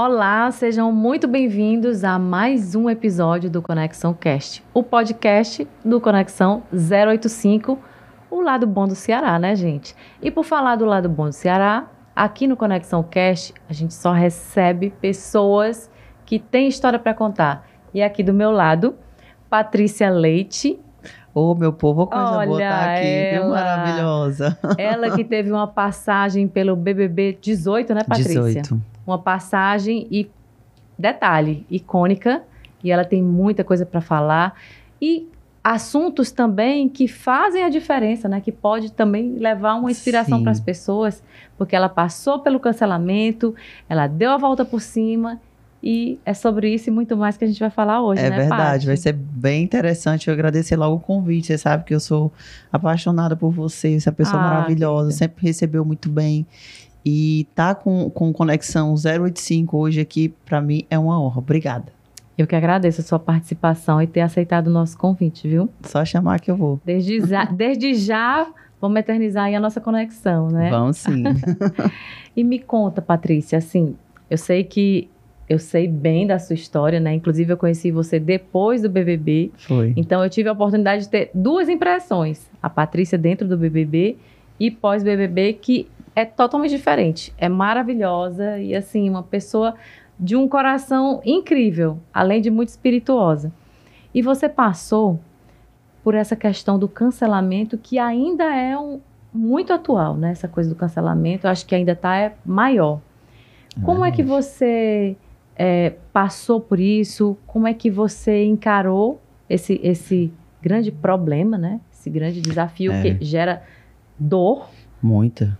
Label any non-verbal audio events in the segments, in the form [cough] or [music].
Olá, sejam muito bem-vindos a mais um episódio do Conexão Cast, o podcast do Conexão 085, o lado bom do Ceará, né, gente? E por falar do lado bom do Ceará, aqui no Conexão Cast, a gente só recebe pessoas que têm história para contar. E aqui do meu lado, Patrícia Leite. Ô, meu povo, coisa Olha boa tá aqui, ela. viu? Maravilhosa. [laughs] Ela que teve uma passagem pelo BBB 18, né, Patrícia? 18. Uma passagem e detalhe, icônica, e ela tem muita coisa para falar e assuntos também que fazem a diferença, né? Que pode também levar uma inspiração para as pessoas, porque ela passou pelo cancelamento, ela deu a volta por cima e é sobre isso e muito mais que a gente vai falar hoje, É né, verdade, Paty? vai ser bem interessante. Eu agradecer logo o convite. Você sabe que eu sou apaixonada por você, você é uma pessoa Ah, maravilhosa, sempre recebeu muito bem. E tá com, com Conexão 085 hoje aqui, pra mim, é uma honra. Obrigada. Eu que agradeço a sua participação e ter aceitado o nosso convite, viu? Só chamar que eu vou. Desde já, [laughs] desde já vamos eternizar aí a nossa conexão, né? Vamos sim. [laughs] [laughs] E me conta, Patrícia, assim, eu sei que eu sei bem da sua história, né? Inclusive eu conheci você depois do BBB, Foi. então eu tive a oportunidade de ter duas impressões: a Patrícia dentro do BBB e pós BBB, que é totalmente diferente. É maravilhosa e assim uma pessoa de um coração incrível, além de muito espirituosa. E você passou por essa questão do cancelamento que ainda é um, muito atual, né? Essa coisa do cancelamento, eu acho que ainda está é, maior. Como é que você é, passou por isso? Como é que você encarou esse, esse grande problema, né? Esse grande desafio É. que gera dor. Muita.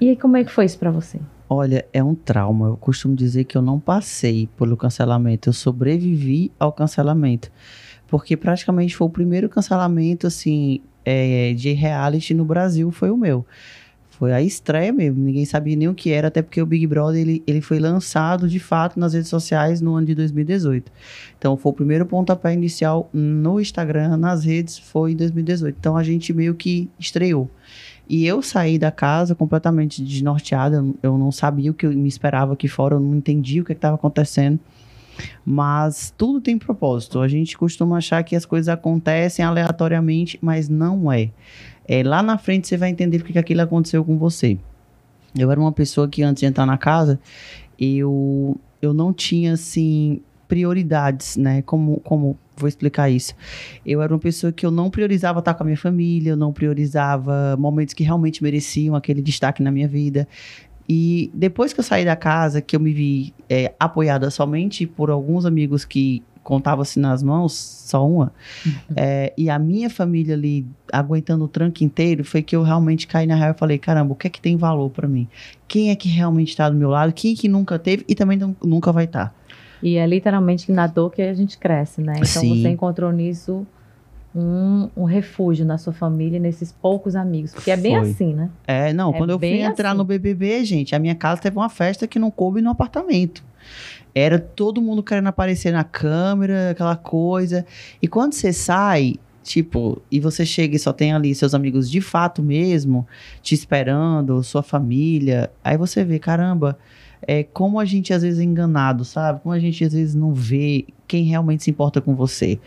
E aí, como é que foi isso para você? Olha, é um trauma. Eu costumo dizer que eu não passei pelo cancelamento, eu sobrevivi ao cancelamento. Porque praticamente foi o primeiro cancelamento, assim, é, de reality no Brasil, foi o meu. Foi a estreia mesmo, ninguém sabia nem o que era, até porque o Big Brother, ele, ele foi lançado, de fato, nas redes sociais no ano de 2018. Então, foi o primeiro pontapé inicial no Instagram, nas redes, foi em 2018. Então, a gente meio que estreou. E eu saí da casa completamente desnorteada, eu- não sabia o que me esperava aqui fora, eu não entendia o que estava acontecendo. Mas tudo tem propósito. A gente costuma achar que as coisas acontecem aleatoriamente, mas não é. É lá na frente você vai entender porque que aquilo aconteceu com você. Eu era uma pessoa que antes de entrar na casa, eu, eu não tinha assim prioridades, né? Como, como vou explicar isso? Eu era uma pessoa que eu não priorizava estar com a minha família, eu não priorizava momentos que realmente mereciam aquele destaque na minha vida. E depois que eu saí da casa, que eu me vi é, apoiada somente por alguns amigos que contavam-se nas mãos, só uma, é, e a minha família ali aguentando o tranco inteiro, foi que eu realmente caí na real e falei, caramba, o que é que tem valor pra mim? Quem é que realmente está do meu lado? Quem é que nunca teve e também não- nunca vai estar? E é literalmente na dor que a gente cresce, né? Então Sim. você encontrou nisso um, um refúgio na sua família, nesses poucos amigos. Porque é bem Foi. assim, né? É, não, É quando eu fui entrar assim. no BBB, gente, a minha casa teve uma festa que não coube no apartamento. Era todo mundo querendo aparecer na câmera, aquela coisa. E quando você sai, tipo, e você chega e só tem ali seus amigos de fato mesmo, te esperando, sua família, aí você vê, caramba, é como a gente às vezes é enganado, sabe? Como a gente às vezes não vê quem realmente se importa com você.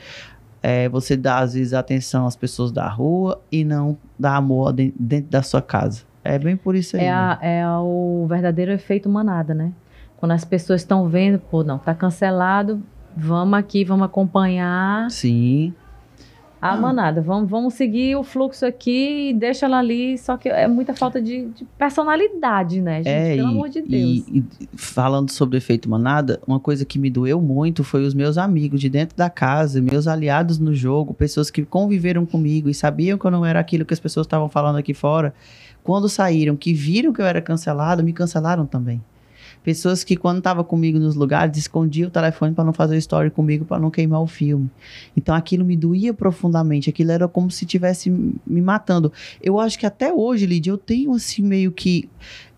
É, você dá, às vezes, atenção às pessoas da rua e não dá amor de- dentro da sua casa. É bem por isso aí. É, né? a- é o verdadeiro efeito manada, né? Quando as pessoas estão vendo, pô, não, tá cancelado, vamos aqui, vamos acompanhar Sim. a Ah. manada. Vamos, vamos seguir o fluxo aqui e deixa ela ali. Só que é muita falta de, de personalidade, né, gente? É, Pelo e, amor de Deus. e- e falando sobre o efeito manada, uma coisa que me doeu muito foi os meus amigos de dentro da casa, meus aliados no jogo, pessoas que conviveram comigo e sabiam que eu não era aquilo que as pessoas estavam falando aqui fora. Quando saíram, que viram que eu era cancelado, me cancelaram também. Pessoas que, quando estavam comigo nos lugares, escondiam o telefone para não fazer story comigo, para não queimar o filme. Então aquilo me doía profundamente. Aquilo era como se estivesse me matando. Eu acho que até hoje, Lídia, eu tenho assim meio que.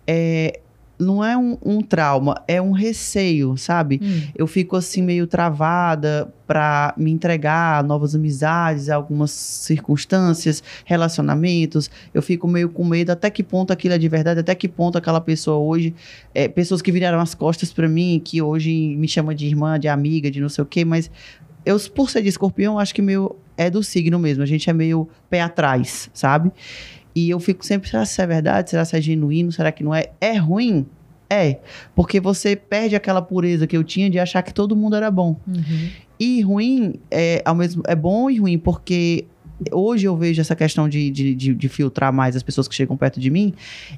é, não é um, um trauma, é um receio, sabe? Hum. Eu fico assim meio travada para me entregar a novas amizades, a algumas circunstâncias, relacionamentos. Eu fico meio com medo até que ponto aquilo é de verdade, até que ponto aquela pessoa hoje, é, pessoas que viraram as costas para mim, que hoje me chamam de irmã, de amiga, de não sei o quê, mas eu por ser de escorpião, acho que meu é do signo mesmo. A gente é meio pé atrás, sabe? E eu fico sempre, será que isso é verdade? Será que é genuíno? Será que não é? É ruim? É. Porque você perde aquela pureza que eu tinha de achar que todo mundo era bom. Uhum. E ruim é, ao mesmo, é bom e ruim, porque hoje eu vejo essa questão de, de, de, de filtrar mais as pessoas que chegam perto de mim.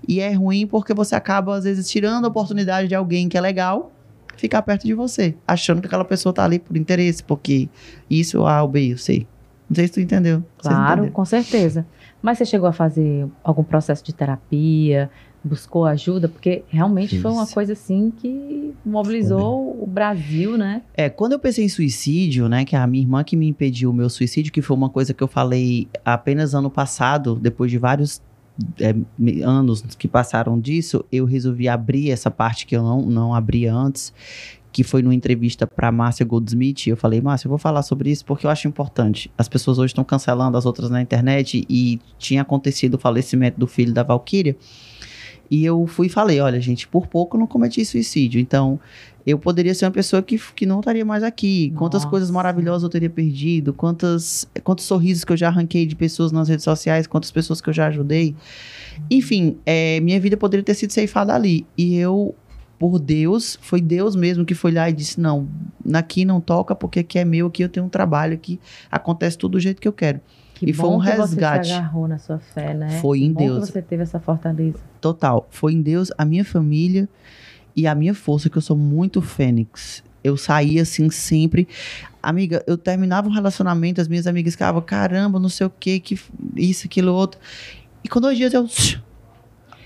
E é ruim porque você acaba, às vezes, tirando a oportunidade de alguém que é legal ficar perto de você, achando que aquela pessoa tá ali por interesse, porque isso, A ou B, eu sei. Não sei se tu entendeu. Claro, com certeza. Mas você chegou a fazer algum processo de terapia? Buscou ajuda? Porque realmente foi uma Fiz. coisa assim que mobilizou o Brasil, né? É, quando eu pensei em suicídio, né, que é a minha irmã que me impediu o meu suicídio, que foi uma coisa que eu falei apenas ano passado, depois de vários é, anos que passaram disso, eu resolvi abrir essa parte que eu não, não abria antes, que foi numa entrevista para Márcia Goldsmith. Eu falei, Márcia, eu vou falar sobre isso porque eu acho importante. As pessoas hoje estão cancelando as outras na internet e tinha acontecido o falecimento do filho da Valkyria. E eu fui e falei, olha, gente, por pouco eu não cometi suicídio. Então, eu poderia ser uma pessoa que, que não estaria mais aqui. Quantas Nossa. coisas maravilhosas eu teria perdido, quantas, quantos sorrisos que eu já arranquei de pessoas nas redes sociais, quantas pessoas que eu já ajudei. Enfim, é, minha vida poderia ter sido ceifada ali. E eu, por Deus, foi Deus mesmo que foi lá e disse: não, aqui não toca porque aqui é meu, aqui eu tenho um trabalho, aqui acontece tudo do jeito que eu quero. Que E foi um que resgate. você se agarrou na sua fé, né? Foi Que em bom Deus. que você teve essa fortaleza. Total. Foi em Deus, a minha família e a minha força, que eu sou muito fênix. Eu saía assim sempre. Amiga, eu terminava um relacionamento, as minhas amigas ficavam, caramba, não sei o que, que isso, aquilo, outro. E com dois dias eu.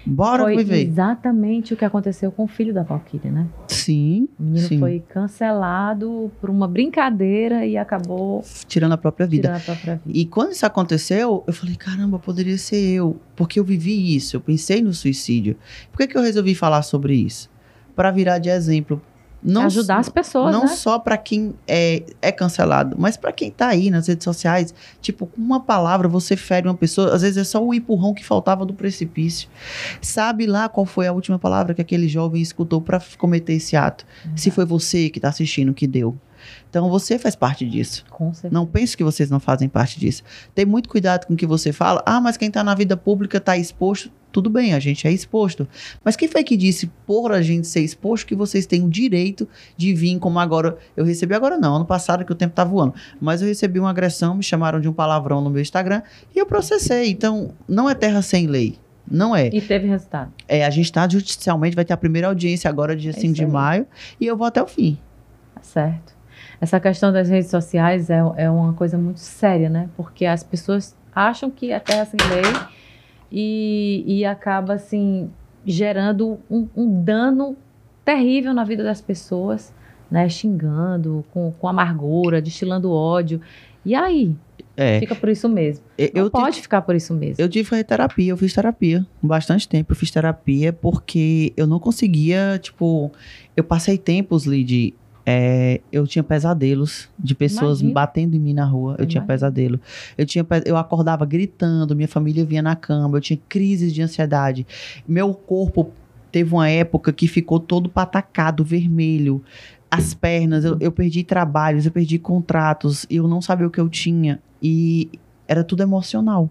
Bora foi viver. exatamente o que aconteceu com o filho da Valkyria, né? Sim, O menino sim. foi cancelado por uma brincadeira e acabou Tirando a própria vida. tirando a própria vida. E quando isso aconteceu, eu falei, caramba, poderia ser eu. Porque eu vivi isso, eu pensei no suicídio. Por que, que eu resolvi falar sobre isso? Para virar de exemplo. Não Ajudar as pessoas, não né? só para quem é, é cancelado, mas para quem tá aí nas redes sociais. Tipo, com uma palavra você fere uma pessoa, às vezes é só o empurrão que faltava do precipício. Sabe lá qual foi a última palavra que aquele jovem escutou para cometer esse ato? Se foi você que tá assistindo que deu. Então você faz parte disso. Com certeza. Não pense que vocês não fazem parte disso. Tem muito cuidado com o que você fala. Ah, mas quem tá na vida pública tá exposto. Tudo bem, a gente é exposto. Mas quem foi que disse, por a gente ser exposto, que vocês têm o direito de vir como agora? Eu recebi agora não, ano passado que o tempo tá voando. Mas eu recebi uma agressão, me chamaram de um palavrão no meu Instagram e eu processei. Então, não é terra sem lei. Não é. E teve resultado. é a gente está judicialmente, vai ter a primeira audiência agora, dia É 5 isso de aí. maio, e eu vou até o fim. Tá certo. Essa questão das redes sociais é, é uma coisa muito séria, né? Porque as pessoas acham que é terra sem lei e, e acaba, assim, gerando um, um dano terrível na vida das pessoas, né? Xingando, com, com amargura, destilando ódio. E aí? É. Fica por isso mesmo. Eu, Não eu tive- pode ficar por isso mesmo. Eu tive que fazer terapia, eu fiz terapia bastante tempo. Eu fiz terapia porque eu não conseguia, tipo, eu passei tempos, Lid. É, eu tinha pesadelos de pessoas Imagino. batendo em mim na rua. Eu tinha Imagino. pesadelo. Eu tinha, eu acordava gritando, minha família vinha na cama, eu tinha crises de ansiedade. Meu corpo teve uma época que ficou todo patacado, vermelho. As pernas, eu, eu perdi trabalhos, eu perdi contratos, eu não sabia o que eu tinha. E era tudo emocional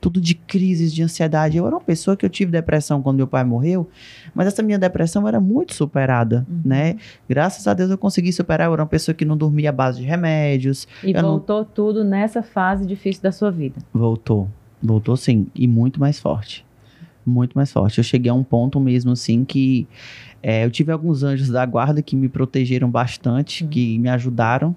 tudo de crises, de ansiedade. Eu era uma pessoa que eu tive depressão quando meu pai morreu, mas essa minha depressão era muito superada, Uhum. né? Graças a Deus eu consegui superar. Eu era uma pessoa que não dormia à base de remédios. E eu não- voltou tudo nessa fase difícil da sua vida. Voltou. Voltou sim. E muito mais forte. Muito mais forte. Eu cheguei a um ponto mesmo assim que é, eu tive alguns anjos da guarda que me protegeram bastante, Hum. que me ajudaram.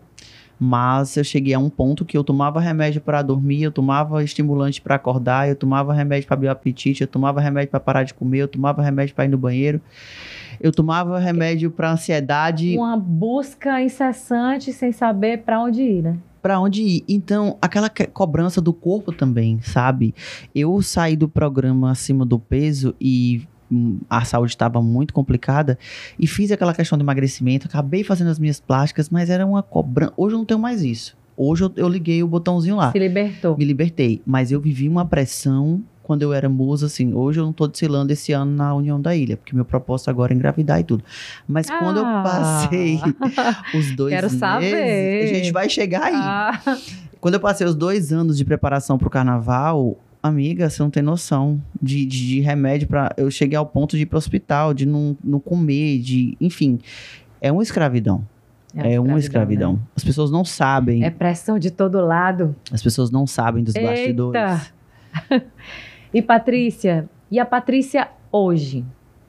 Mas eu cheguei a um ponto que eu tomava remédio para dormir, eu tomava estimulante para acordar, eu tomava remédio para abrir o apetite, eu tomava remédio para parar de comer, eu tomava remédio para ir no banheiro, eu tomava remédio para ansiedade. Uma busca incessante sem saber para onde ir, né? Pra onde ir? Então, aquela que- cobrança do corpo também, sabe? Eu saí do programa acima do peso e a saúde estava muito complicada e fiz aquela questão do emagrecimento, acabei fazendo as minhas plásticas, mas era uma cobrança. Hoje eu não tenho mais isso. Hoje eu, eu liguei o botãozinho lá. Se libertou. Me libertei, mas eu vivi uma pressão quando eu era musa, assim, hoje eu não tô desfilando esse ano na União da Ilha, porque meu propósito agora é engravidar e tudo. Mas quando eu Ah. passei [laughs] os dois Quero meses, saber. a gente vai chegar aí. Ah, Quando eu passei os dois anos de preparação pro carnaval, amiga, você não tem noção de, de, de remédio para Eu cheguei ao ponto de ir pro hospital, de não, não comer, de. Enfim. É uma escravidão. É, uma escravidão. né? As pessoas não sabem. É pressão de todo lado. As pessoas não sabem dos Eita! bastidores. [laughs] E Patrícia, e a Patrícia hoje?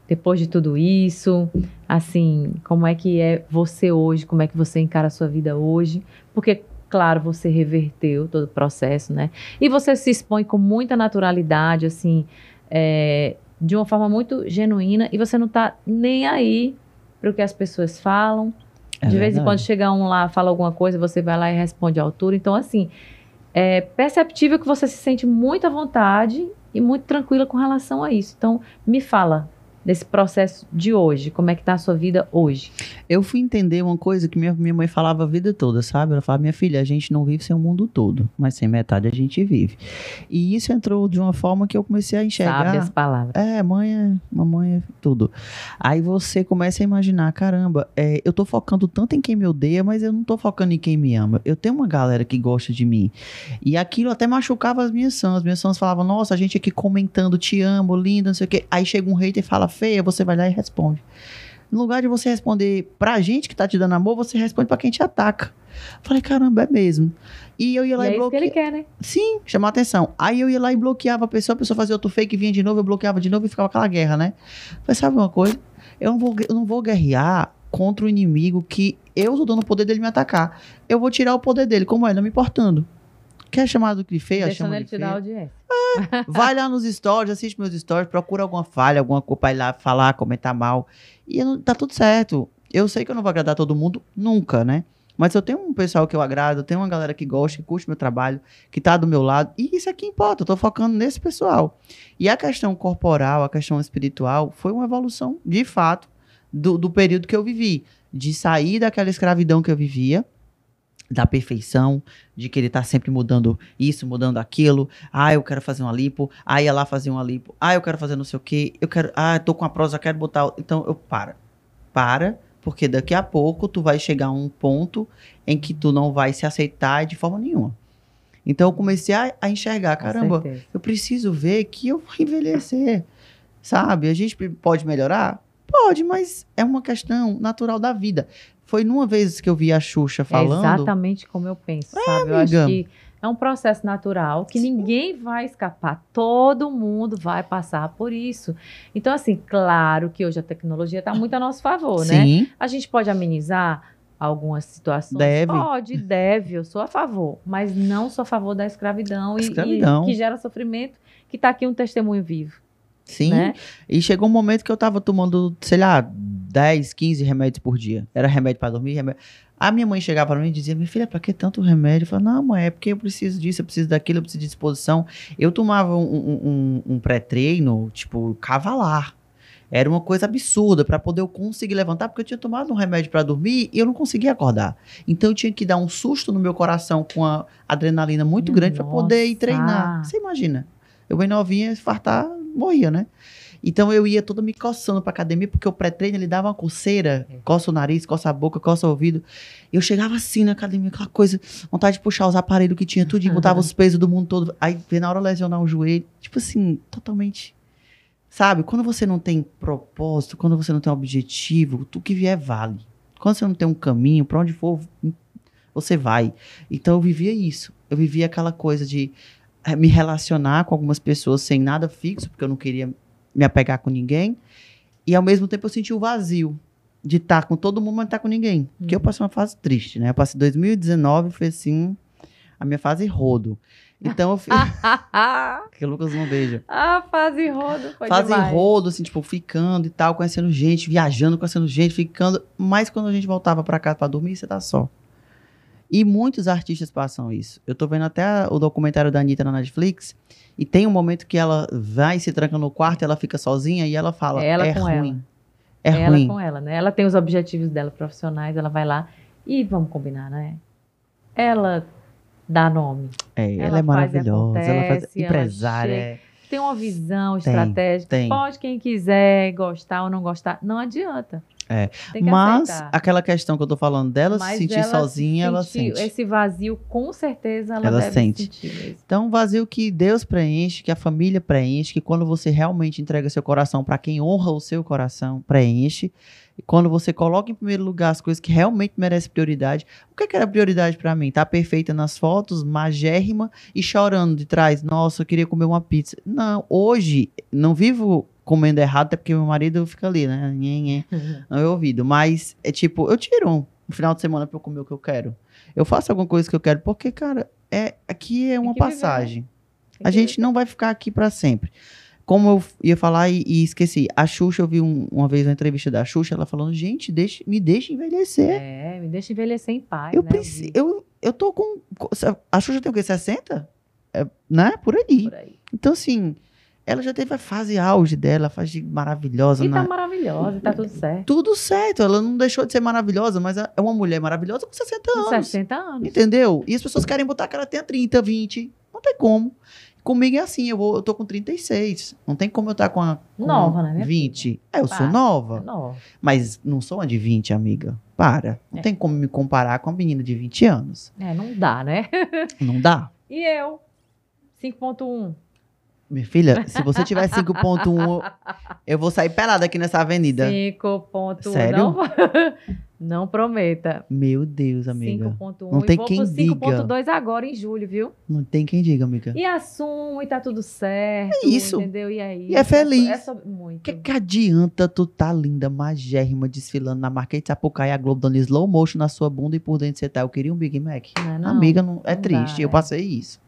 Depois de tudo isso, assim, como é que é você hoje? Como é que você encara a sua vida hoje? Porque, claro, você reverteu todo o processo, né? E você se expõe com muita naturalidade, assim, é, de uma forma muito genuína, e você não tá nem aí para o que as pessoas falam. É de vez em quando chega um lá, fala alguma coisa, você vai lá e responde à altura. Então, assim, é perceptível que você se sente muito à vontade e muito tranquila com relação a isso. Então, me fala desse processo de hoje, como é que tá a sua vida hoje? Eu fui entender uma coisa que minha, minha mãe falava a vida toda, sabe? Ela falava, minha filha, a gente não vive sem o mundo todo, mas sem metade a gente vive. E isso entrou de uma forma que eu comecei a enxergar. Sabe as palavras. É, mãe é, mamãe é tudo. Aí você começa a imaginar, caramba, é, eu tô focando tanto em quem me odeia, mas eu não tô focando em quem me ama. Eu tenho uma galera que gosta de mim. E aquilo até machucava as minhas sãs. As minhas sãs falavam, nossa, a gente aqui comentando, te amo, linda, não sei o quê. Aí chega um hater e fala, feia, você vai lá e responde. No lugar de você responder pra gente que tá te dando amor, você responde pra quem te ataca. Falei, caramba, é mesmo. E eu ia E lá é e, isso que ele bloqueava. quer, né? Sim, chamar atenção. Aí eu ia lá e bloqueava a pessoa, a pessoa fazia outro fake, vinha de novo, eu bloqueava de novo e ficava aquela guerra, né? Falei, sabe uma coisa? Eu não vou, eu não vou guerrear contra o inimigo que eu tô dando o poder dele me atacar. Eu vou tirar o poder dele, como é, não me importando. Quer chamar do que feia? Deixando Chama ele de te feia. dar audiência. Vai lá nos stories, assiste meus stories, procura alguma falha, alguma coisa pra ir lá falar, comentar mal. E não- tá tudo certo. Eu sei que eu não vou agradar todo mundo nunca, né? Mas eu tenho um pessoal que eu agrado, eu tenho uma galera que gosta, que curte meu trabalho, que tá do meu lado. E isso é que importa, eu tô focando nesse pessoal. E a questão corporal, a questão espiritual, foi uma evolução, de fato, do, do período que eu vivi. De sair daquela escravidão que eu vivia, da perfeição, de querer estar sempre mudando isso, mudando aquilo. Ah, eu quero fazer uma lipo. Ah, ia lá fazer uma lipo. Ah, eu quero fazer não sei o quê. Eu quero. Ah, tô com a prosa, quero botar. Então, eu para. Para, porque daqui a pouco tu vai chegar a um ponto em que tu não vai se aceitar de forma nenhuma. Então, eu comecei a, a enxergar, caramba, eu preciso ver que eu vou envelhecer. Sabe? A gente pode melhorar? Pode, mas é uma questão natural da vida. Foi numa vez que eu vi a Xuxa falando. É exatamente como eu penso, sabe? Eu acho amiga. que é um processo natural que ninguém vai escapar. Todo mundo vai passar por isso. Então, assim, claro que hoje a tecnologia está muito a nosso favor, né? Sim, A gente pode amenizar algumas situações? Deve. Pode, deve. Eu sou a favor. Mas não sou a favor da escravidão, e- Escravidão. E, que gera sofrimento, que está aqui um testemunho vivo. Sim. Né? E chegou um momento que eu tava tomando, sei lá, 10, 15 remédios por dia. Era remédio pra dormir, remédio. A minha mãe chegava pra mim e dizia: Minha filha, pra que tanto remédio? Eu falava: Não, mãe, é porque eu preciso disso, eu preciso daquilo, eu preciso de disposição. Eu tomava um, um- um- pré-treino, tipo, cavalar. Era uma coisa absurda pra poder eu conseguir levantar, porque eu tinha tomado um remédio pra dormir e eu não conseguia acordar. Então eu tinha que dar um susto no meu coração com a adrenalina muito Hum, grande pra poder ir treinar. Você imagina? Eu bem novinha, fartar, morria, né? Então eu ia toda me coçando pra academia, porque o pré-treino ele dava uma coceira, É. coça o nariz, coça a boca, coça o ouvido. Eu chegava assim na academia, aquela coisa, vontade de puxar os aparelhos que tinha, tudo, e botava [laughs] os pesos do mundo todo. Aí na hora lesionar o joelho. Tipo assim, totalmente. Sabe? Quando você não tem propósito, quando você não tem objetivo, tudo que vier vale. Quando você não tem um caminho, pra onde for, você vai. Então eu vivia isso. Eu vivia aquela coisa de me relacionar com algumas pessoas sem nada fixo, porque eu não queria me apegar com ninguém. E ao mesmo tempo eu senti o vazio de estar com todo mundo, mas não estar com ninguém. Porque eu Uhum. passei uma fase triste, né? Eu passei 2019, foi assim, a minha fase rodo. Então eu fiz. [laughs] que o Lucas não beija. ah, fase rodo. Foi Fase demais. rodo, assim, tipo, ficando e tal, conhecendo gente, viajando, conhecendo gente, ficando. Mas quando a gente voltava pra casa pra dormir, você tá só. E muitos artistas passam isso. Eu tô vendo até o documentário da Anitta na Netflix. E tem um momento que ela vai se tranca no quarto, ela fica sozinha e ela fala: Ela é com ruim. ela. É ela ruim. com ela, né? Ela tem os objetivos dela profissionais, ela vai lá e vamos combinar, né? Ela dá nome. É, ela, Ela é maravilhosa. ela faz acontece, ela empresária. chega. Tem uma visão Tem, estratégica. tem. Pode quem quiser gostar ou não gostar. Não adianta. É. Tem que Mas aceitar. aquela questão que eu tô falando dela Mas se sentir sozinha, ela sente. Esse vazio, com certeza, ela, Ela sente. Então, um vazio que Deus preenche, que a família preenche, que quando você realmente entrega seu coração para quem honra o seu coração, preenche. E quando você coloca em primeiro lugar as coisas que realmente merecem prioridade. O que, é que era prioridade para mim? Tá perfeita nas fotos, magérrima e chorando de trás. Nossa, eu queria comer uma pizza. Não, hoje não vivo comendo errado, até porque meu marido fica ali, né? Nhe, nhe, no meu ouvido. Mas é tipo, eu tiro um, final de semana para eu comer o que eu quero. Eu faço alguma coisa que eu quero, porque, cara, é, aqui é uma que viver. passagem. Tem A gente não vai ficar aqui para sempre. Como eu ia falar e, e esqueci, a Xuxa, eu vi um- uma vez uma entrevista da Xuxa, ela falando, gente, deixa, me deixa envelhecer. É, me deixa envelhecer em paz. eu, né? eu, eu tô com. com- A Xuxa tem o quê? 60? É, né? Por aí. por aí. Então, assim, ela já teve a fase auge dela, a fase maravilhosa. E na- tá maravilhosa, tá tudo certo. Tudo certo, ela não deixou de ser maravilhosa, mas é uma mulher maravilhosa com 60 Com anos. 60 anos. Entendeu? E as pessoas querem botar que ela tenha 30, 20. Não tem como. Comigo é assim, eu, vou, eu tô com 36. Não tem como eu estar com, a, com Nova, né, minha 20. É, eu sou Para. nova. Nova. Mas não sou uma de 20, amiga. Para. Não É. tem como me comparar com uma menina de 20 anos. É, não dá, né? [laughs] Não dá. E eu? 5.1. Minha filha, se você tiver 5.1, eu vou sair pelada aqui nessa avenida. [laughs] 5.1. Sério? Não, não prometa. Meu Deus, amiga. 5.1. Não tem vou quem pro diga. 5.2 agora em julho, viu? Não tem quem diga, amiga. E assumo e tá tudo certo. É isso. Entendeu? E aí? E é feliz. É sobre muito. O que, que adianta tu tá linda, magérrima, desfilando na Marquês de Sapucaí, a Globo dando slow motion na sua bunda e por dentro você tá, eu queria um Big Mac. Não é não? Amiga, não, é Não triste. dá, eu é. passei isso.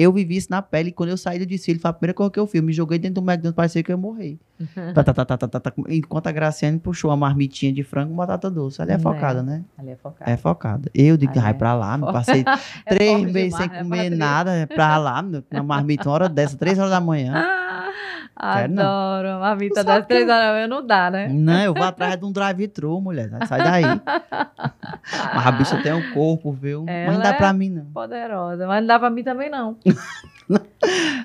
Eu vivi isso na pele. Quando eu saí do desfile, foi a primeira coisa que eu fiz. Eu me joguei dentro do McDonald's, parecia que eu ia morrer. [laughs] Tá, tá, tá, tá, tá, tá, tá. Enquanto a Graciane puxou uma marmitinha de frango com batata doce. Ali é É. focada, né? Ali é focado. É focada. Eu digo, ai, é pra lá, me passei [laughs] É três meses sem demais, né, comer nada. é Pra lá, na marmita, uma hora dessa, três horas da manhã. [laughs] Não. adoro. Tu vida das três eu- horas da manhã não dá, né? Não, eu vou atrás de um drive-thru, mulher. Sai daí. [laughs] Mas a bicha tem um corpo, viu? Mas não Ela dá é pra mim, não. Poderosa. Mas não dá pra mim também, não. [laughs]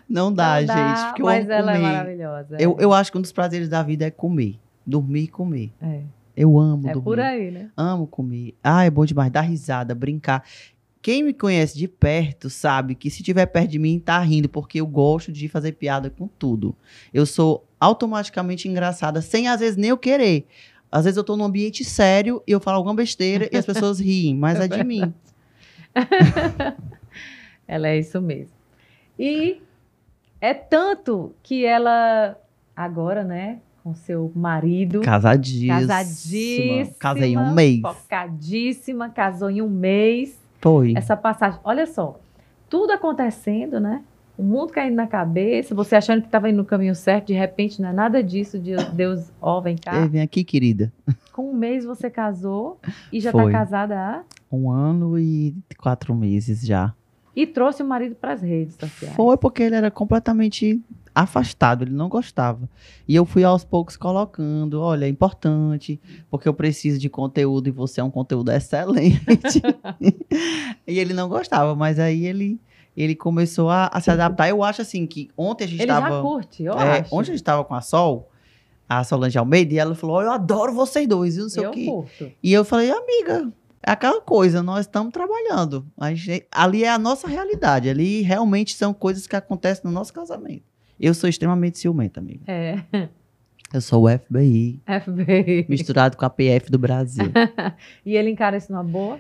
Não dá, Não dá, gente. Porque eu mas amo ela é comer. maravilhosa. Eu, eu acho que um dos prazeres da vida é comer. Dormir e comer. É, Eu amo é dormir. por aí, né? Amo comer. Ah, é bom demais. Dar risada, brincar. Quem me conhece de perto sabe que se tiver perto de mim, tá rindo, porque eu gosto de fazer piada com tudo. Eu sou automaticamente engraçada, sem às vezes nem eu querer. Às vezes eu tô num ambiente sério e eu falo alguma besteira e as pessoas riem, mas [laughs] é, de mim. [laughs] Ela é isso mesmo. E é tanto que ela, agora, né, com seu marido, Casadíssima. casadíssima, Casei em um mês. focadíssima, casou em um mês. Foi. Essa passagem, olha só, tudo acontecendo, né? O mundo caindo na cabeça, você achando que estava indo no caminho certo, de repente não é nada disso, de Deus, ó, vem cá. Ei, vem aqui, querida. Com um mês você casou e já está casada há... Um ano e quatro meses já. E trouxe o marido para as redes sociais. Foi porque ele era completamente afastado, ele não gostava. E eu fui aos poucos colocando, olha, é importante, porque eu preciso de conteúdo e você é um conteúdo excelente. [laughs] e ele não gostava, mas aí ele ele começou a, a se adaptar. Eu acho assim que ontem a gente Ele já estava curte, eu é, acho. ontem a gente estava com a Sol, a Solange Almeida, e ela falou: "Olha, "Eu adoro vocês dois", e não sei eu o quê. curto. E eu falei, amiga, é aquela coisa, nós estamos trabalhando. A gente- ali é a nossa realidade. Ali realmente são coisas que acontecem no nosso casamento. Eu sou extremamente ciumenta, amiga. É, Eu sou o FBI, FBI. misturado com a PF do Brasil. [laughs] E ele encara isso numa boa?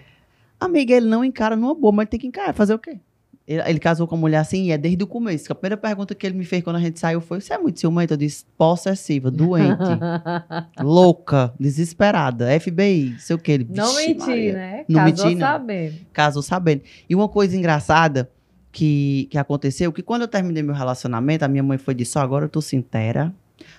amiga, ele não encara numa boa, mas tem que encarar. Fazer o quê? Ele, ele casou com uma mulher assim e é desde o começo. que A primeira pergunta que ele me fez quando a gente saiu foi: Você é muito ciumenta? Eu disse: Possessiva, doente, [laughs] louca, desesperada, FBI, não sei o quê. Ele, Não "Vixe, mentir, Maria." né? Não Casou menti, não. sabendo. casou sabendo. E uma coisa engraçada que, que aconteceu, que quando eu terminei meu relacionamento, a minha mãe foi disse, ó, agora tu se inteira,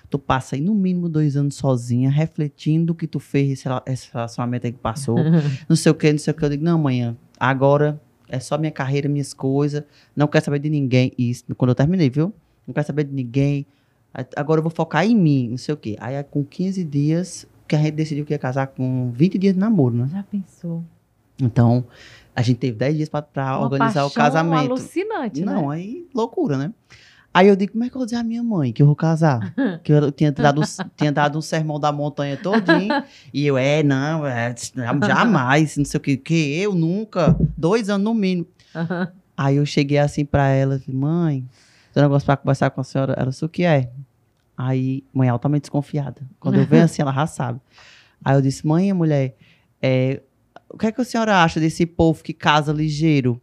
tu passa aí no mínimo dois anos sozinha, refletindo o que tu fez, esse rela- esse relacionamento aí que passou, [laughs] não sei o que, não sei o que. Eu digo, não, manhã, agora é só minha carreira, minhas coisas, não quero saber de ninguém. Isso quando eu terminei, viu? Não quero saber de ninguém. Agora eu vou focar em mim, não sei o quê. Aí com 15 dias, que a gente decidiu que ia casar com 20 dias de namoro, né? Já pensou? Então, a gente teve 10 dias Uma organizar o casamento. alucinante, Não, né? aí loucura, né? Aí eu digo, como é que eu vou dizer à minha mãe que eu vou casar? [laughs] que eu tinha dado, tinha dado um sermão da montanha todinho. e eu, é, não, é, jamais, não sei o que, que eu nunca, dois anos no mínimo. Aí eu cheguei assim pra ela, mãe, tem um negócio pra conversar com a senhora. Ela disse, o que é? Aí, mãe altamente desconfiada. Quando eu venho [laughs] assim, ela já sabe. Aí eu disse, mãe, mulher, é, o que é que a senhora acha desse povo que casa ligeiro?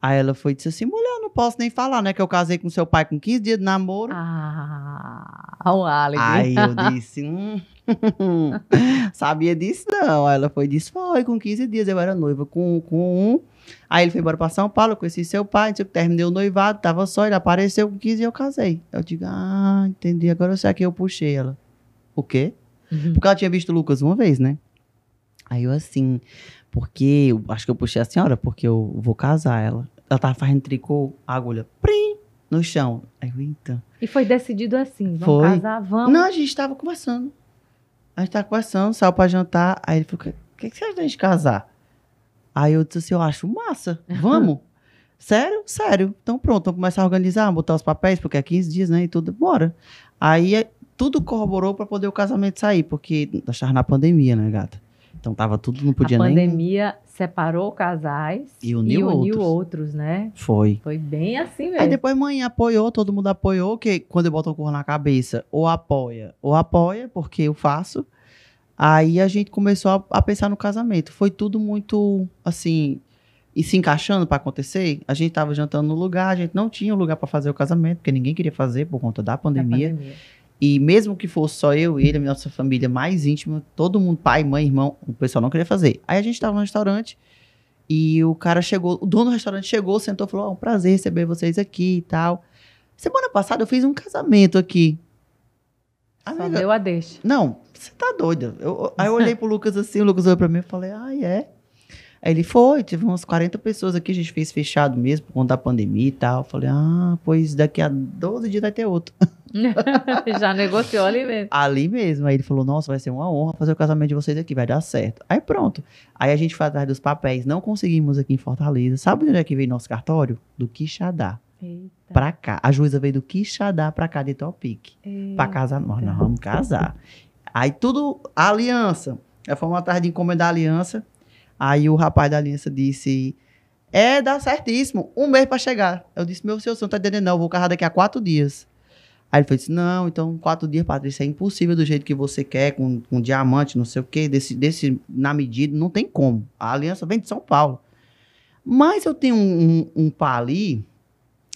Aí ela foi e disse assim, mulher, eu não posso nem falar, né? Que eu casei com seu pai com 15 dias de namoro. Ah, um álibi. Aí eu [laughs] disse, hum, [laughs] sabia disso não. Aí ela foi e disse, foi, com 15 dias eu era noiva com, com um. Aí ele foi embora pra São Paulo, eu conheci seu pai, o que, terminei o noivado, tava só, ele apareceu com 15 e eu casei. Eu digo, ah, entendi, agora eu sei que eu puxei ela. O quê? Uhum. Porque ela tinha visto o Lucas uma vez, né? Aí eu assim, porque eu acho que eu puxei a senhora, porque eu vou casar ela. Ela tava fazendo tricô, a agulha, prim, no chão. Aí eu, então. E foi decidido assim, vamos Foi. casar, vamos. Não, a gente tava conversando. A gente tava conversando, saiu pra jantar. Aí ele falou: o que, que você acha da gente casar? Aí eu disse assim: eu acho massa. Vamos? [laughs] Sério? Sério. Então pronto, vamos começar a organizar, botar os papéis, porque é 15 dias, né? E tudo, bora. Aí tudo corroborou pra poder o casamento sair, porque nós tava na pandemia, né, gata? Então tava tudo, não podia a nem. pandemia separou casais E uniu outros. outros, né? Foi. Foi bem assim mesmo. Aí depois mãe apoiou, todo mundo apoiou, que quando eu boto o cor na cabeça, ou apoia, ou apoia, porque eu faço. Aí a gente começou a, a pensar no casamento. Foi tudo muito, assim, e se encaixando para acontecer. A gente tava jantando no lugar, a gente não tinha lugar para fazer o casamento, porque ninguém queria fazer por conta da Da pandemia. E mesmo que fosse só eu e ele, a nossa família mais íntima, todo mundo, pai, mãe, irmão, o pessoal não queria fazer. Aí a gente tava no restaurante e o cara chegou, o dono do restaurante chegou, sentou e falou: Ó, um prazer receber vocês aqui e tal. Semana passada eu fiz um casamento aqui. Só Amiga, deu a deixa. não, você tá doida. Eu, aí eu olhei pro Lucas assim, o Lucas olhou pra mim e falei, ah, é? Aí ele foi, teve umas 40 pessoas aqui, a gente fez fechado mesmo por conta da pandemia e tal. Eu falei, ah, pois daqui a 12 dias vai ter outro. [laughs] [laughs] Já negociou ali mesmo. Ali mesmo. Aí ele falou, nossa, vai ser uma honra fazer o casamento de vocês aqui, vai dar certo. Aí pronto. Aí a gente foi atrás dos papéis, não conseguimos aqui em Fortaleza. Sabe de onde é que veio nosso cartório? Do Quixadá, Eita. pra cá. A juíza veio do Quixadá pra cá de Topic. Pra casar, nós, nós vamos casar. Aí tudo, a aliança. Aí fomos atrás de encomendar a aliança. Aí o rapaz da aliança disse: É, dá certíssimo. Um mês pra chegar. Eu disse: Meu senhor, você não tá entendendo, não. Eu vou casar daqui a quatro dias. Aí ele falou assim: Não, então quatro dias, Patrícia, é impossível do jeito que você quer, com, com diamante, não sei o quê, desse, desse na medida, não tem como. A aliança vem de São Paulo. Mas eu tenho um, um, um pá ali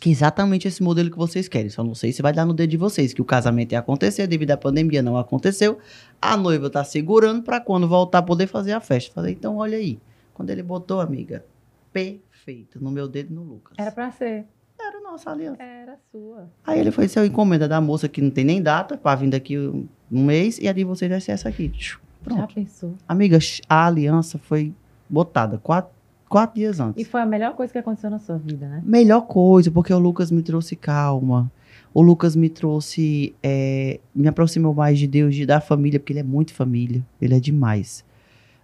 que é exatamente esse modelo que vocês querem. Só não sei se vai dar no dedo de vocês, que o casamento ia acontecer, devido à pandemia não aconteceu. A noiva tá segurando para quando voltar poder fazer a festa. Falei, então olha aí. Quando ele botou, amiga, perfeito, no meu dedo e no Lucas. Era pra ser. Era nossa aliança. Era sua. Aí ele foi ser a encomenda da moça que não tem nem data, para vir daqui um, mês, e a de vocês vai ser essa aqui. Já Pronto. pensou. Amiga, a aliança foi botada quatro, quatro dias antes. E foi a melhor coisa que aconteceu na sua vida, né? Melhor coisa, porque o Lucas me trouxe calma. O Lucas me trouxe. é, me aproximou mais de Deus, de, da família, porque ele é muito família. Ele é demais.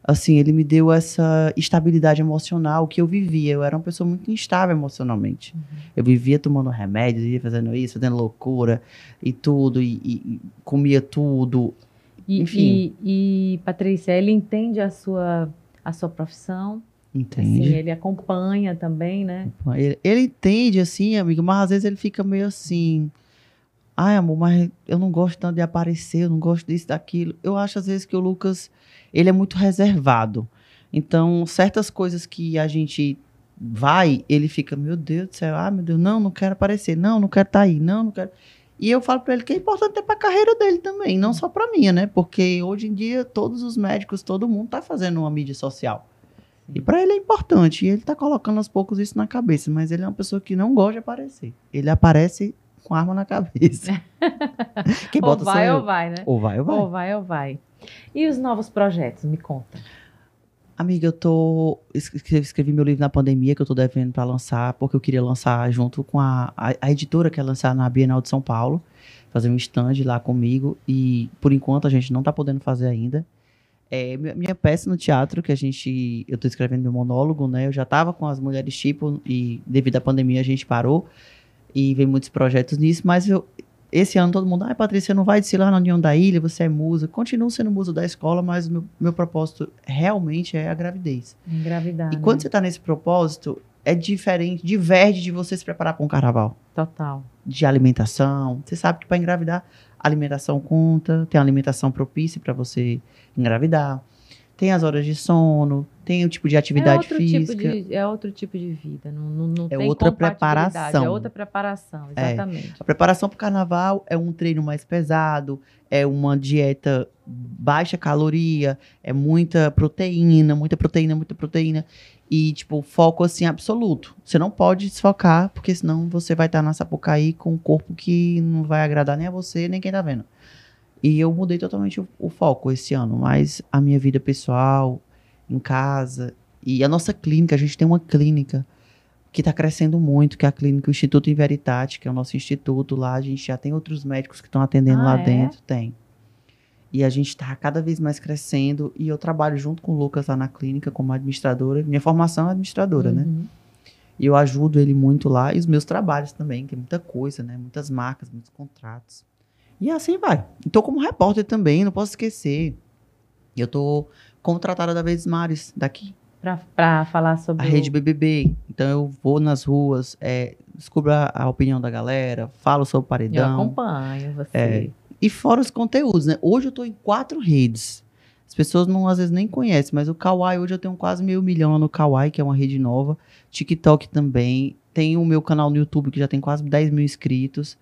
Assim, ele me deu essa estabilidade emocional que eu vivia. Eu era uma pessoa muito instável emocionalmente. Eu vivia tomando remédios, vivia fazendo isso, fazendo loucura e tudo, e, e- e comia tudo. E, Enfim. E, e, Patrícia, ele entende a sua, a sua profissão. Entende? Assim, ele acompanha também, né? Ele, ele entende, assim, amigo, mas às vezes ele fica meio assim. Ai, amor, mas eu não gosto tanto de aparecer, eu não gosto disso, daquilo. Eu acho, às vezes, que o Lucas, ele é muito reservado. Então, certas coisas que a gente vai, ele fica, meu Deus do céu, ah, meu Deus, não, não quero aparecer, não, não quero estar aí, não, não quero. E eu falo pra ele que é importante ter pra carreira dele também, não só pra minha, né? Porque hoje em dia, todos os médicos, todo mundo tá fazendo uma mídia social. E pra ele é importante. E ele tá colocando aos poucos isso na cabeça. Mas ele é uma pessoa que não gosta de aparecer. Ele aparece com arma na cabeça. [laughs] Quem ou bota vai sou ou eu. vai, né? Ou vai ou vai. Ou vai ou vai. E os novos projetos, me conta. Amiga, eu tô. Escrevi, escrevi meu livro na pandemia, que eu tô devendo para lançar, porque eu queria lançar junto com a, a, a, editora que ia lançar na Bienal de São Paulo, fazer um stand lá comigo. E por enquanto a gente não tá podendo fazer ainda. É, minha peça no teatro, que a gente. Eu tô escrevendo meu monólogo, né? Eu já tava com as mulheres tipo, e devido à pandemia a gente parou. E vem muitos projetos nisso, mas eu, esse ano todo mundo, ai, Patrícia, não vai desfilar na União da Ilha, você é musa. Continuo sendo musa da escola, mas meu, meu propósito realmente é a gravidez. Engravidar. E né? quando você está nesse propósito, é diferente, diverge de você se preparar para um carnaval. Total. De alimentação. Você sabe que para engravidar, alimentação conta, tem alimentação propícia para você engravidar tem as horas de sono, tem o tipo de atividade é física. Tipo de, é outro tipo de vida, não, não, não é tem outra preparação. É outra preparação, é. exatamente. É. A preparação para o carnaval é um treino mais pesado, é uma dieta baixa caloria, é muita proteína, muita proteína, muita proteína. E, tipo, foco assim absoluto. Você não pode desfocar, porque senão você vai estar na Sapucaí com um corpo que não vai agradar nem a você, nem quem tá vendo. E eu mudei totalmente o, o, foco esse ano, mas a minha vida pessoal, em casa, e a nossa clínica, a gente tem uma clínica que está crescendo muito, que é a clínica, o Instituto Inveritate, que é o nosso instituto lá, a gente já tem outros médicos que estão atendendo ah, lá é? dentro, tem. E a gente está cada vez mais crescendo, e eu trabalho junto com o Lucas lá na clínica como administradora, minha formação é administradora, né? uhum. né? E eu ajudo ele muito lá, e os meus trabalhos também, que é muita coisa, né? Muitas marcas, muitos contratos. E assim vai. Estou como repórter também, não posso esquecer. Eu estou contratada da Vezes Mares, daqui. Para falar sobre. A rede BBB. Então eu vou nas ruas, é, descubro a, a, opinião da galera, falo sobre o paredão. Eu acompanho você. É, e fora os conteúdos, né? Hoje eu estou em quatro redes. As pessoas não às vezes nem conhecem, mas o Kawaii, hoje eu tenho quase meio milhão lá no Kawaii, que é uma rede nova. TikTok também. Tem o meu canal no YouTube, que já tem quase 10 mil inscritos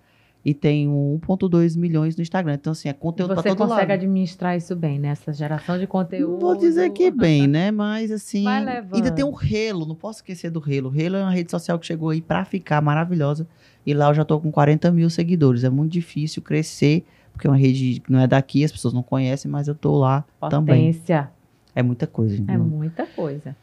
e tem 1,2 milhões no Instagram. Então, assim, é conteúdo para todo lado. Você consegue administrar isso bem, né? Essa geração de conteúdo. Não vou dizer que bem, né? Mas, assim, ainda tem um Relo, não posso esquecer do Relo. O Relo é uma rede social que chegou aí para ficar maravilhosa. E lá eu já tô com 40 mil seguidores. É muito difícil crescer, porque é uma rede que não é daqui, as pessoas não conhecem, mas eu tô lá Potência. também. Potência. É muita coisa, gente. É muita coisa.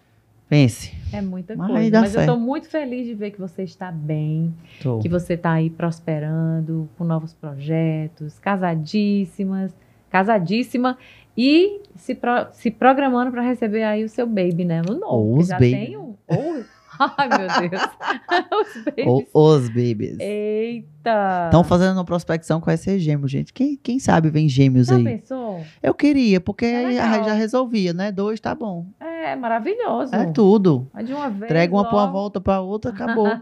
Pense. É muita Mas coisa. Mas certo. eu estou muito feliz de ver que você está bem, tô. que você está aí prosperando, com novos projetos, casadíssimas, casadíssima e se, pro, se programando para receber aí o seu baby, né? O novo, Os já baby. tem um. Ou, [laughs] Ai, meu Deus. [laughs] os babies. O, os babies. Eita. Estão fazendo uma prospecção com esse gêmeo, gente. Quem, quem sabe vem gêmeos já aí? Pensou? Eu queria, porque é já resolvia, né? Dois tá bom. É, maravilhoso. É tudo. Mas de uma vez. Entrega uma logo... volta pra outra, acabou. [laughs]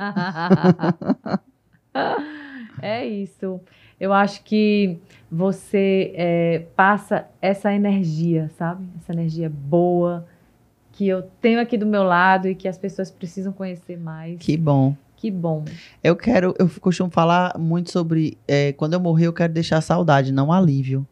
é isso. Eu acho que você é, passa essa energia, sabe? Essa energia boa que eu tenho aqui do meu lado e que as pessoas precisam conhecer mais. Que bom. Que bom. Eu quero, eu costumo falar muito sobre é, quando eu morrer, eu quero deixar saudade, não alívio.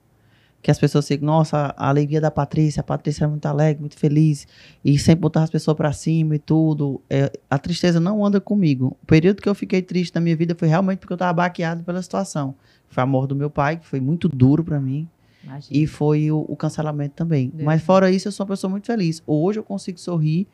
Que as pessoas ficam, nossa, a alegria da Patrícia, a Patrícia é muito alegre, muito feliz, e sempre botar as pessoas para cima e tudo. É, a tristeza não anda comigo. O período que eu fiquei triste na minha vida foi realmente porque eu estava baqueado pela situação. Foi a morte do meu pai, que foi muito duro para mim. Imagina. E foi o, o cancelamento também. Deus Mas fora isso, eu sou uma pessoa muito feliz. Hoje eu consigo sorrir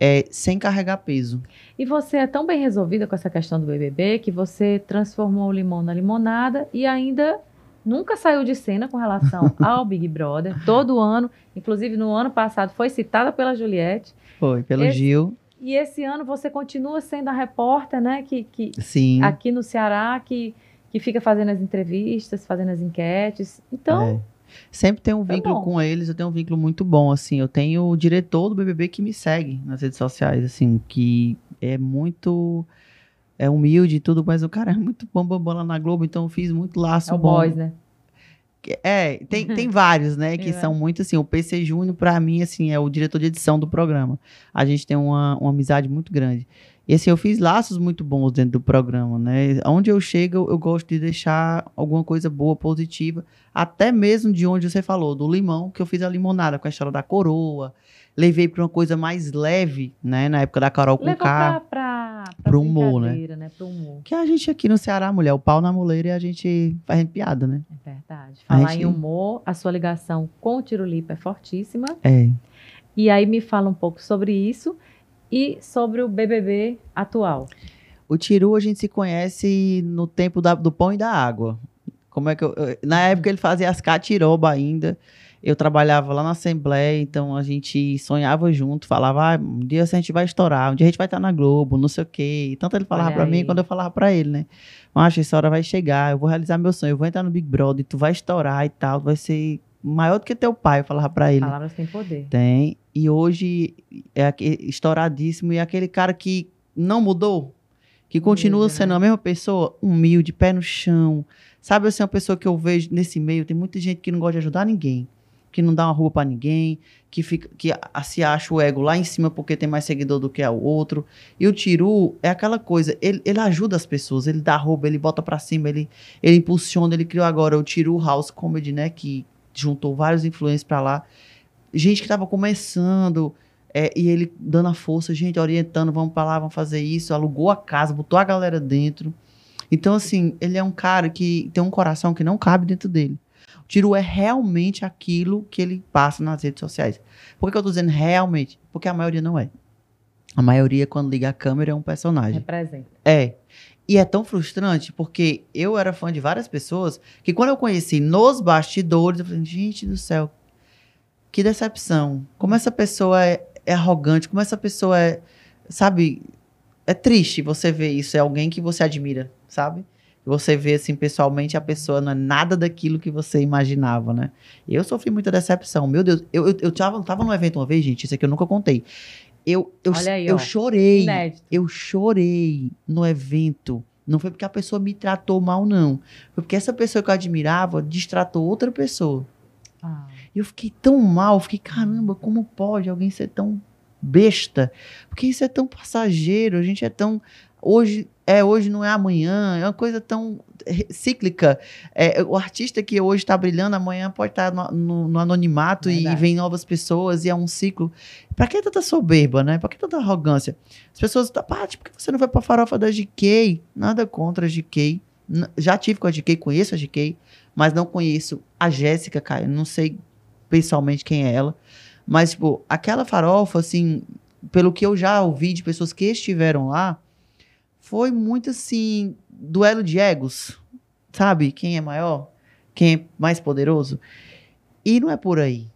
é, sem carregar peso. E você é tão bem resolvida com essa questão do BBB que você transformou o limão na limonada e ainda nunca saiu de cena com relação [laughs] ao Big Brother. Todo ano, inclusive no ano passado, foi citada pela Juliette. Foi, pelo esse, Gil. E esse ano você continua sendo a repórter, né? Que, que Sim. aqui no Ceará, que, que fica fazendo as entrevistas, fazendo as enquetes. Então. É Sempre tenho um é vínculo é com eles, eu tenho um vínculo muito bom, assim. Eu tenho o diretor do BBB que me segue nas redes sociais, assim, que é muito é humilde e tudo, mas o cara é muito bom, bom, bom lá na Globo, então eu fiz muito laço é o bom. Boys, né? É, tem, tem vários, né, que [laughs] é. são muito assim, o PC Júnior, para mim, assim, é o diretor de edição do programa. A gente tem uma, uma amizade muito grande. E assim, eu fiz laços muito bons dentro do programa, né? Onde eu chego, eu, gosto de deixar alguma coisa boa, positiva. Até mesmo de onde você falou, do limão, que eu fiz a limonada com a história da coroa. Levei para uma coisa mais leve, né? Na época da Carol com K. Pra pro humor, né? né? Pro humor. Que a gente aqui no Ceará, mulher, o pau na moleira e a gente faz piada, né? É verdade. Falar gente... em humor, a sua ligação com o Tirulipa é fortíssima. É. E aí me fala um pouco sobre isso e sobre o BBB atual. O Tiru a gente se conhece no tempo da, do pão e da água. Como é que eu, na época ele fazia as catiroba ainda. Eu trabalhava lá na Assembleia, então a gente sonhava junto, falava, ah, um dia a gente vai estourar, um dia a gente vai estar na Globo, não sei o quê. E tanto ele falava para mim quando eu falava para ele, né? Mas essa hora vai chegar, eu vou realizar meu sonho, eu vou entrar no Big Brother, tu vai estourar e tal, vai ser maior do que teu pai, eu falava para ele. Palavras têm poder. Tem. E hoje é estouradíssimo e é aquele cara que não mudou, que continua sendo né? a mesma pessoa, humilde, pé no chão. Sabe assim, uma pessoa que eu vejo nesse meio, tem muita gente que não gosta de ajudar ninguém que não dá uma roupa para ninguém, que, fica, que se acha o ego lá em cima porque tem mais seguidor do que o outro. E o Tiru é aquela coisa, ele, ele ajuda as pessoas, ele dá roupa, ele bota para cima, ele, ele impulsiona, ele criou agora o Tiru House Comedy, né, que juntou vários influencers para lá. Gente que tava começando, é, e ele dando a força, gente, orientando, vamos para lá, vamos fazer isso, alugou a casa, botou a galera dentro. Então, assim, ele é um cara que tem um coração que não cabe dentro dele. Tiro é realmente aquilo que ele passa nas redes sociais. Por que eu tô dizendo realmente? Porque a maioria não é. A maioria, quando liga a câmera, é um personagem. Representa. É. E é tão frustrante porque eu era fã de várias pessoas que quando eu conheci nos bastidores, eu falei, gente do céu, que decepção. Como essa pessoa é, é arrogante, como essa pessoa é, sabe, é triste você ver isso. É alguém que você admira, sabe? você vê assim pessoalmente a pessoa não é nada daquilo que você imaginava, né? Eu sofri muita decepção. Meu Deus, eu, eu, eu tava, tava num evento uma vez, gente, isso aqui eu nunca contei. Eu, eu, aí, eu chorei. Inédito. Eu chorei no evento. Não foi porque a pessoa me tratou mal, não. Foi porque essa pessoa que eu admirava distratou outra pessoa. Ah. E eu fiquei tão mal, fiquei, caramba, como pode alguém ser tão besta? Porque isso é tão passageiro, a gente é tão. Hoje é hoje, não é amanhã, é uma coisa tão cíclica. É, o artista que hoje está brilhando, amanhã pode estar tá no, no, no anonimato e, e vem novas pessoas e é um ciclo. Para que tanta soberba, né? Para que tanta arrogância? As pessoas, ah, por que você não vai para a farofa da GK? Nada contra a GK. Já tive com a GK, conheço a GK, mas não conheço a Jéssica, cara. Não sei pessoalmente quem é ela. Mas, tipo, aquela farofa, assim, pelo que eu já ouvi de pessoas que estiveram lá, foi muito assim, duelo de egos, sabe? Quem é maior, quem é mais poderoso. E não é por aí.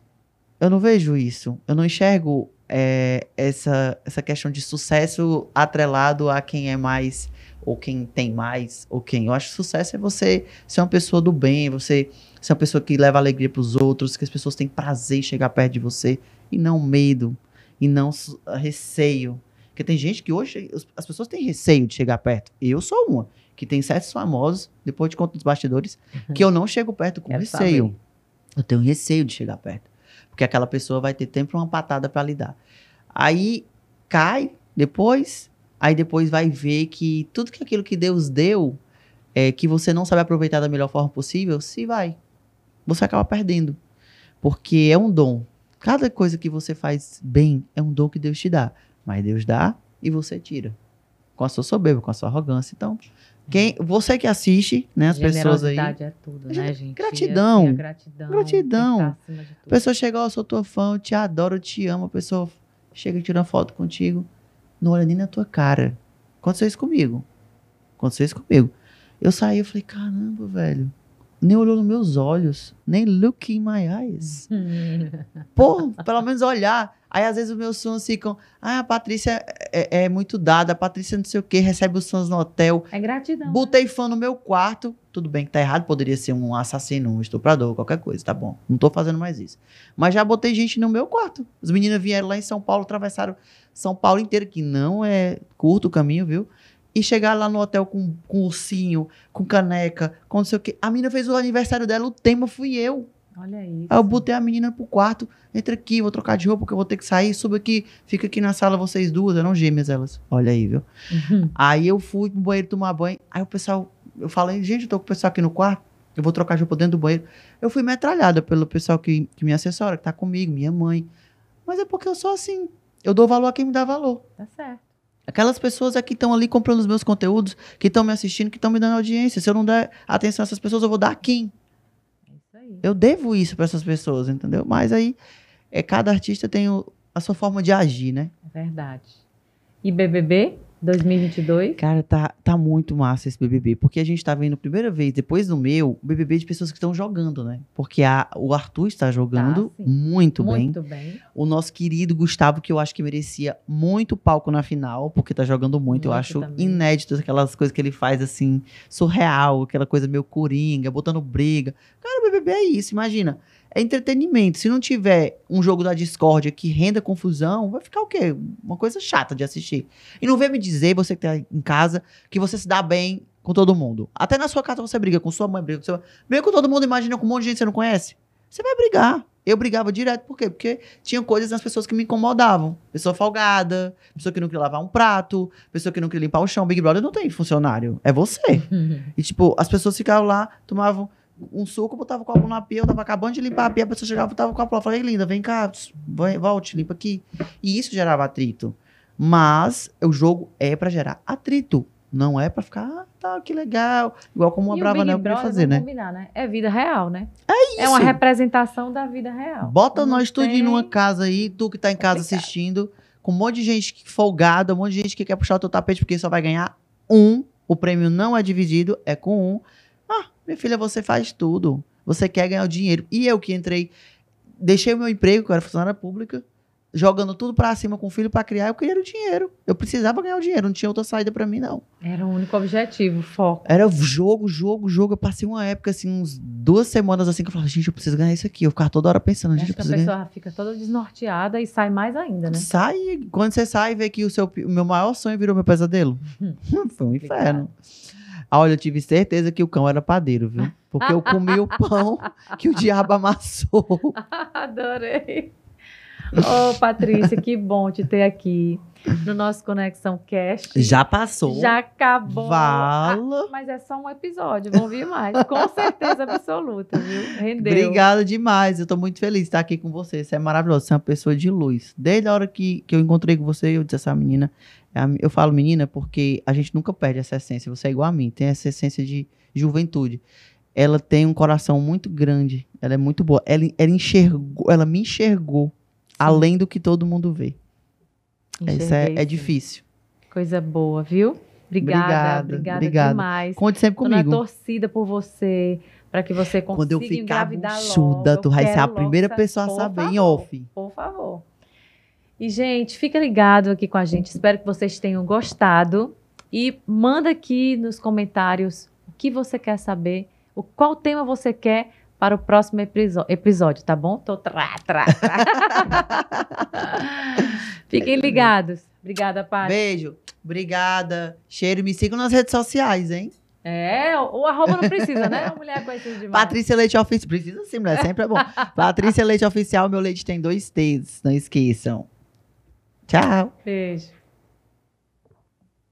Eu não vejo isso. Eu não enxergo é, essa, essa questão de sucesso atrelado a quem é mais, ou quem tem mais, ou quem. Eu acho que sucesso é você ser uma pessoa do bem, você ser uma pessoa que leva alegria para os outros, que as pessoas têm prazer em chegar perto de você, e não medo, e não receio. Porque tem gente que hoje as pessoas têm receio de chegar perto. Eu sou uma, que tem certos famosos, depois de conta dos bastidores, uhum. que eu não chego perto com Quero receio. Saber. Eu tenho receio de chegar perto. Porque aquela pessoa vai ter sempre uma patada para lidar. Aí cai depois, aí depois vai ver que tudo que aquilo que Deus deu, é, que você não sabe aproveitar da melhor forma possível, se vai. Você acaba perdendo. Porque é um dom. Cada coisa que você faz bem é um dom que Deus te dá. Mas Deus dá e você tira. Com a sua soberba, com a sua arrogância. Então, quem, você que assiste, né, as pessoas aí. é tudo, né, gente? Gratidão. Gratidão. Gratidão. A pessoa chega, ó, oh, sou tua fã, eu te adoro, eu te amo. A pessoa chega e tira uma foto contigo, não olha nem na tua cara. Aconteceu isso comigo. Aconteceu isso comigo. Eu saí, eu falei, caramba, velho nem olhou nos meus olhos, nem look in my eyes. [laughs] Pô, pelo menos olhar. Aí às vezes os meus sons ficam, ah, a Patrícia é, é, muito dada, a Patrícia não sei o que, recebe os sons no hotel. É gratidão. Botei né? fã no meu quarto, tudo bem que tá errado, poderia ser um assassino, um estuprador, qualquer coisa, tá bom. Não tô fazendo mais isso. Mas já botei gente no meu quarto. As meninas vieram lá em São Paulo, atravessaram São Paulo inteiro, que não é curto o caminho, viu? E chegar lá no hotel com, com ursinho, com caneca, com não sei o quê. A menina fez o aniversário dela, o tema fui eu. Olha isso. Aí eu botei a menina pro quarto, entra aqui, vou trocar de roupa, porque eu vou ter que sair, suba aqui, fica aqui na sala vocês duas, eram gêmeas elas. Olha aí, viu? Uhum. Aí eu fui pro banheiro tomar banho, aí o pessoal, eu falei, gente, eu tô com o pessoal aqui no quarto, eu vou trocar de roupa dentro do banheiro. Eu fui metralhada pelo pessoal que, que me assessora, que tá comigo, minha mãe. Mas é porque eu sou assim, eu dou valor a quem me dá valor. Tá certo. Aquelas pessoas aqui estão ali comprando os meus conteúdos, que estão me assistindo, que estão me dando audiência. Se eu não der atenção a essas pessoas, eu vou dar a quem? É. Eu devo isso para essas pessoas, entendeu? Mas aí, é, cada artista tem o, a sua forma de agir, né? É verdade. E BBB 2022? Cara, tá, tá muito massa esse BBB, porque a gente tá vendo primeira vez, depois do meu, BBB de pessoas que estão jogando, né? Porque a, o Arthur está jogando Tá, sim. muito, bem. Muito bem. O nosso querido Gustavo, que eu acho que merecia muito palco na final, porque tá jogando muito. eu Muito acho também. inédito aquelas coisas que ele faz assim, surreal, aquela coisa meio coringa, botando briga. Cara, o BBB é isso, imagina. É entretenimento. Se não tiver um jogo da discórdia que renda confusão, vai ficar o quê? Uma coisa chata de assistir. E não vem me dizer, você que tá em casa, que você se dá bem com todo mundo. Até na sua casa você briga com sua mãe, briga com sua Briga com todo mundo, imagina com um monte de gente que você não conhece. Você vai brigar. Eu brigava direto, por quê? Porque tinha coisas nas pessoas que me incomodavam. Pessoa folgada, pessoa que não queria lavar um prato, pessoa que não queria limpar o chão. Big Brother não tem funcionário, é você. [laughs] E, tipo, as pessoas ficavam lá, tomavam um suco, botavam o copo na pia, eu tava acabando de limpar a pia, a pessoa chegava, botava o copo lá, falei, linda, vem cá, vai- volte, limpa aqui. E isso gerava atrito. Mas o jogo é pra gerar atrito, não é pra ficar, ah, tá, que legal. Igual como a E Brava Nel queria fazer, né? combinar, né? É vida real, né? É É uma isso. representação da vida real. Bota Não nós tudinho tem- numa casa aí, tu que tá em casa assistindo, com um monte de gente folgada, um monte de gente que quer puxar o teu tapete porque só vai ganhar um. O prêmio não é dividido, é com um. Minha filha, você faz tudo. Você quer ganhar o dinheiro. E eu que entrei, deixei o meu emprego, que eu era funcionária pública, jogando tudo pra cima com o filho pra criar, eu queria o dinheiro. Eu precisava ganhar o dinheiro, não tinha outra saída pra mim, não. Era o único objetivo, foco. Era jogo, jogo, jogo. Eu passei uma época, assim, uns duas semanas assim, que eu falava, gente, eu preciso ganhar isso aqui. Eu ficava toda hora pensando, gente, eu a preciso ganhar. pessoa fica toda desnorteada e sai mais ainda, né? Sai, quando você sai e vê que o, seu, o meu maior sonho virou meu pesadelo. [laughs] Foi um inferno. Olha, eu tive certeza que o cão era padeiro, viu? Porque eu comi o pão que o diabo amassou. [laughs] Adorei. Ô, Patrícia, que bom te ter aqui no nosso Conexão Cast. Já passou. Já acabou. Vala. Ah, mas é só um episódio, vão vir mais. Com certeza absoluta, viu? Rendeu. Obrigada demais. Eu tô muito feliz de estar aqui com você. Você é maravilhoso. Você é uma pessoa de luz. Desde a hora que, que eu encontrei com você, eu disse essa menina. é Eu falo menina porque a gente nunca perde essa essência. Você é igual a mim. Tem essa essência de juventude. Ela tem um coração muito grande. Ela é muito boa. Ela, ela enxergou, ela me enxergou além do que todo mundo vê. Isso é, Enxerguei, é difícil. Coisa boa, viu? Obrigada, Obrigada, obrigada, obrigada. demais. Conte sempre Tô na comigo. torcida por você, para que você consiga Quando eu ficar buchuda, tu vai ser a primeira pessoa a saber em favor, off. Por favor. E, gente, fica ligado aqui com a gente. Espero que vocês tenham gostado. E manda aqui nos comentários o que você quer saber, o qual tema você quer para o próximo episódio, tá bom? Tô trá, trá, trá. [laughs] Fiquem ligados. Obrigada, Paty. Beijo. Obrigada. Cheiro. Me sigam nas redes sociais, hein? É, o, o arroba não precisa, né? Uma mulher conhecida demais. Patrícia Leite Oficial. Precisa sim, mulher. Sempre é bom. [laughs] Patrícia Leite Oficial. Meu leite tem dois T's. Não esqueçam. Tchau. Beijo.